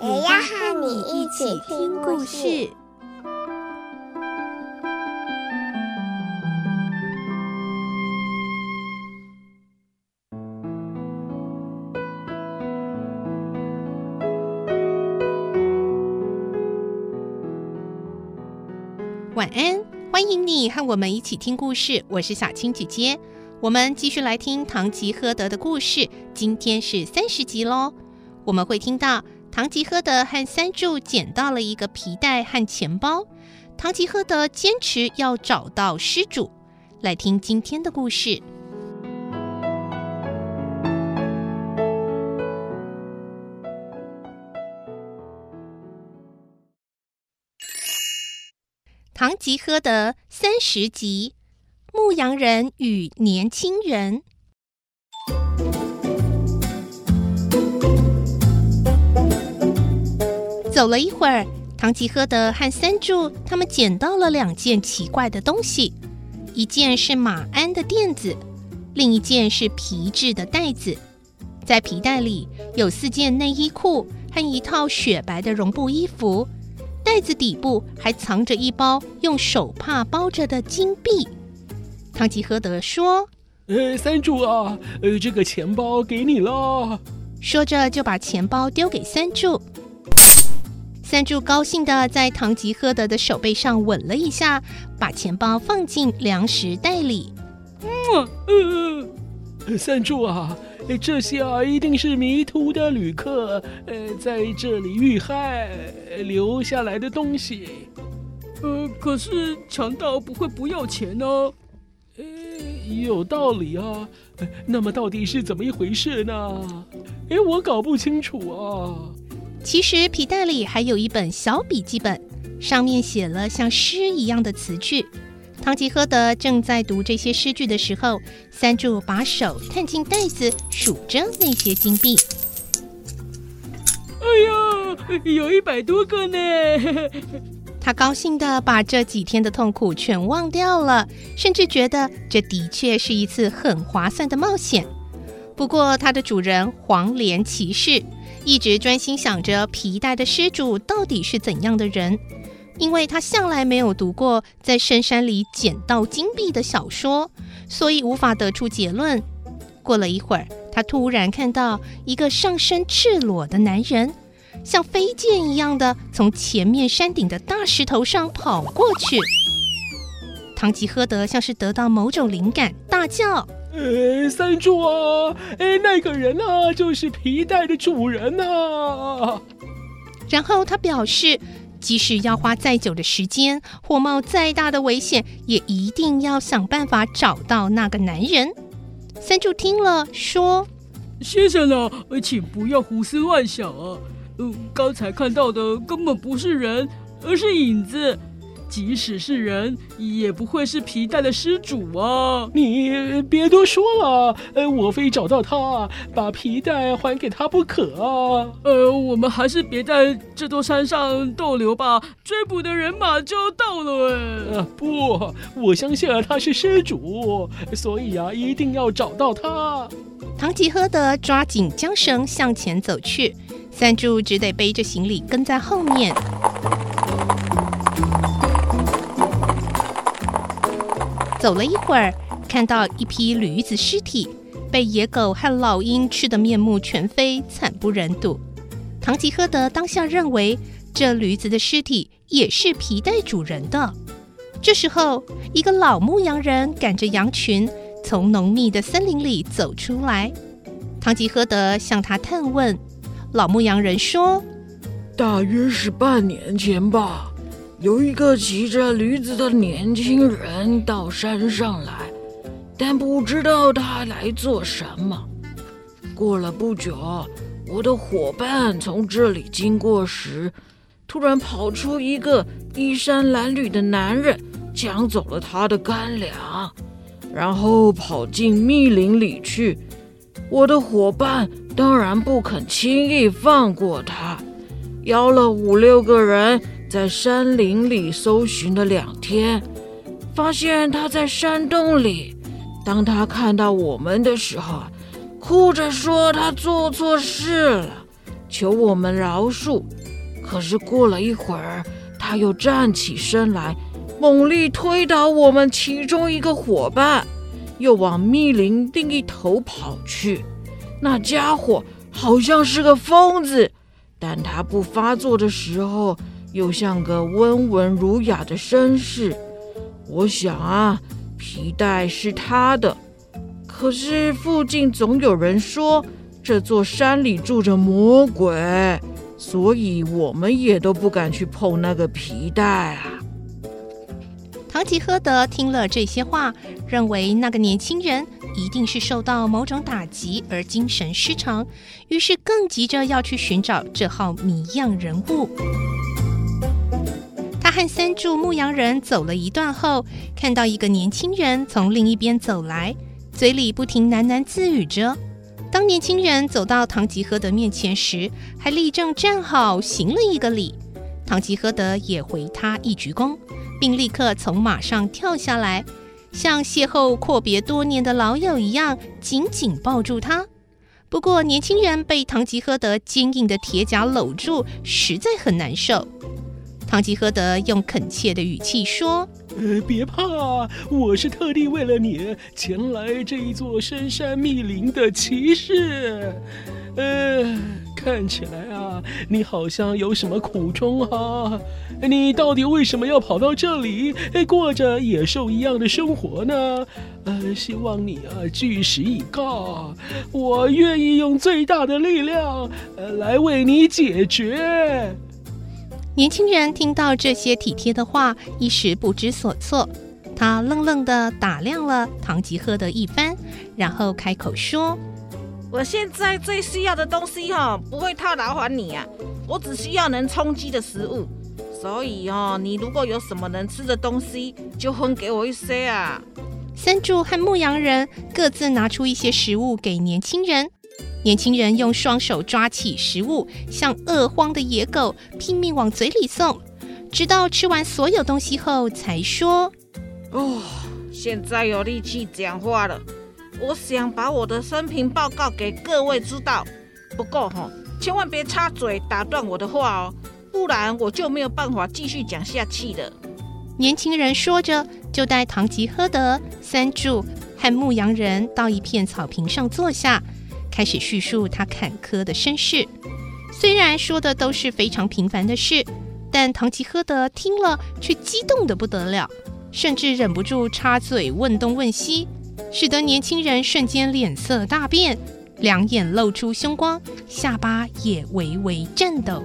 也要和你一起听故事。晚安，欢迎你和我们一起听故事。我是小青姐姐，我们继续来听《堂吉诃德》的故事。今天是三十集喽。我们会听到唐吉诃德和三柱捡到了一个皮带和钱包。唐吉诃德坚持要找到失主。来听今天的故事。唐吉诃德三十集：牧羊人与年轻人。走了一会儿，唐吉诃德和三柱他们捡到了两件奇怪的东西，一件是马鞍的垫子，另一件是皮质的袋子。在皮袋里有四件内衣裤和一套雪白的绒布衣服。袋子底部还藏着一包用手帕包着的金币。唐吉诃德说：“呃，三柱啊，呃，这个钱包给你了。”说着就把钱包丢给三柱。三柱高兴的在唐吉诃德的手背上吻了一下，把钱包放进粮食袋里。嗯，呃，三柱啊。这些啊，一定是迷途的旅客，呃，在这里遇害留下来的东西。呃，可是强盗不会不要钱呢？呃，有道理啊。那么到底是怎么一回事呢？哎，我搞不清楚啊。其实皮袋里还有一本小笔记本，上面写了像诗一样的词句。堂吉诃德正在读这些诗句的时候，三柱把手探进袋子，数着那些金币。哎呀，有一百多个呢！他高兴地把这几天的痛苦全忘掉了，甚至觉得这的确是一次很划算的冒险。不过，它的主人黄连骑士一直专心想着皮带的失主到底是怎样的人。因为他向来没有读过在深山里捡到金币的小说，所以无法得出结论。过了一会儿，他突然看到一个上身赤裸的男人，像飞剑一样的从前面山顶的大石头上跑过去。堂吉诃德像是得到某种灵感，大叫：“呃，三柱啊，哎，那个人啊，就是皮带的主人啊！”然后他表示。即使要花再久的时间，或冒再大的危险，也一定要想办法找到那个男人。三柱听了说：“先生啊，请不要胡思乱想啊！嗯，刚才看到的根本不是人，而是影子。”即使是人，也不会是皮带的失主啊！你别多说了，呃，我非找到他，把皮带还给他不可啊！呃，我们还是别在这座山上逗留吧，追捕的人马就要到了。呃，不，我相信他是失主，所以啊，一定要找到他。唐吉诃德抓紧缰绳向前走去，三柱只得背着行李跟在后面。走了一会儿，看到一批驴子尸体被野狗和老鹰吃得面目全非，惨不忍睹。堂吉诃德当下认为，这驴子的尸体也是皮带主人的。这时候，一个老牧羊人赶着羊群从浓密的森林里走出来。堂吉诃德向他探问，老牧羊人说：“大约是半年前吧。”有一个骑着驴子的年轻人到山上来，但不知道他来做什么。过了不久，我的伙伴从这里经过时，突然跑出一个衣衫褴褛的男人，抢走了他的干粮，然后跑进密林里去。我的伙伴当然不肯轻易放过他，邀了五六个人在山林里搜寻了两天，发现他在山洞里。当他看到我们的时候，哭着说他做错事了，求我们饶恕。可是过了一会儿，他又站起身来，猛力推倒我们其中一个伙伴，又往密林另一头跑去。那家伙好像是个疯子，但他不发作的时候，又像个温文儒雅的绅士。我想啊。皮带是他的，可是附近总有人说这座山里住着魔鬼，所以我们也都不敢去碰那个皮带啊。唐吉诃德听了这些话，认为那个年轻人一定是受到某种打击而精神失常，于是更急着要去寻找这号谜样人物。看三柱牧羊人走了一段后，看到一个年轻人从另一边走来，嘴里不停喃喃自语着。当年轻人走到唐吉诃德面前时，还立正站好，行了一个礼。唐吉诃德也回他一鞠躬，并立刻从马上跳下来，像邂逅阔别多年的老友一样，紧紧抱住他。不过，年轻人被唐吉诃德坚硬的铁甲搂住，实在很难受。唐吉诃德用恳切的语气说：“呃，别怕，我是特地为了你前来这一座深山密林的骑士。呃，看起来啊，你好像有什么苦衷啊？你到底为什么要跑到这里，过着野兽一样的生活呢？呃，希望你啊，据实以告，我愿意用最大的力量，呃，来为你解决。”年轻人听到这些体贴的话，一时不知所措。他愣愣地打量了唐吉诃德一番，然后开口说：“我现在最需要的东西哈，不会太劳烦你啊。我只需要能充饥的食物，所以哦，你如果有什么能吃的东西，就分给我一些啊。”三柱和牧羊人各自拿出一些食物给年轻人。年轻人用双手抓起食物，像饿荒的野狗，拼命往嘴里送，直到吃完所有东西后，才说：“哦，现在有力气讲话了。我想把我的生平报告给各位知道，不过哈，千万别插嘴打断我的话哦，不然我就没有办法继续讲下去了。”年轻人说着，就带唐吉诃德、三柱和牧羊人到一片草坪上坐下。开始叙述他坎坷的身世，虽然说的都是非常平凡的事，但唐吉诃德听了却激动的不得了，甚至忍不住插嘴问东问西，使得年轻人瞬间脸色大变，两眼露出凶光，下巴也微微颤抖。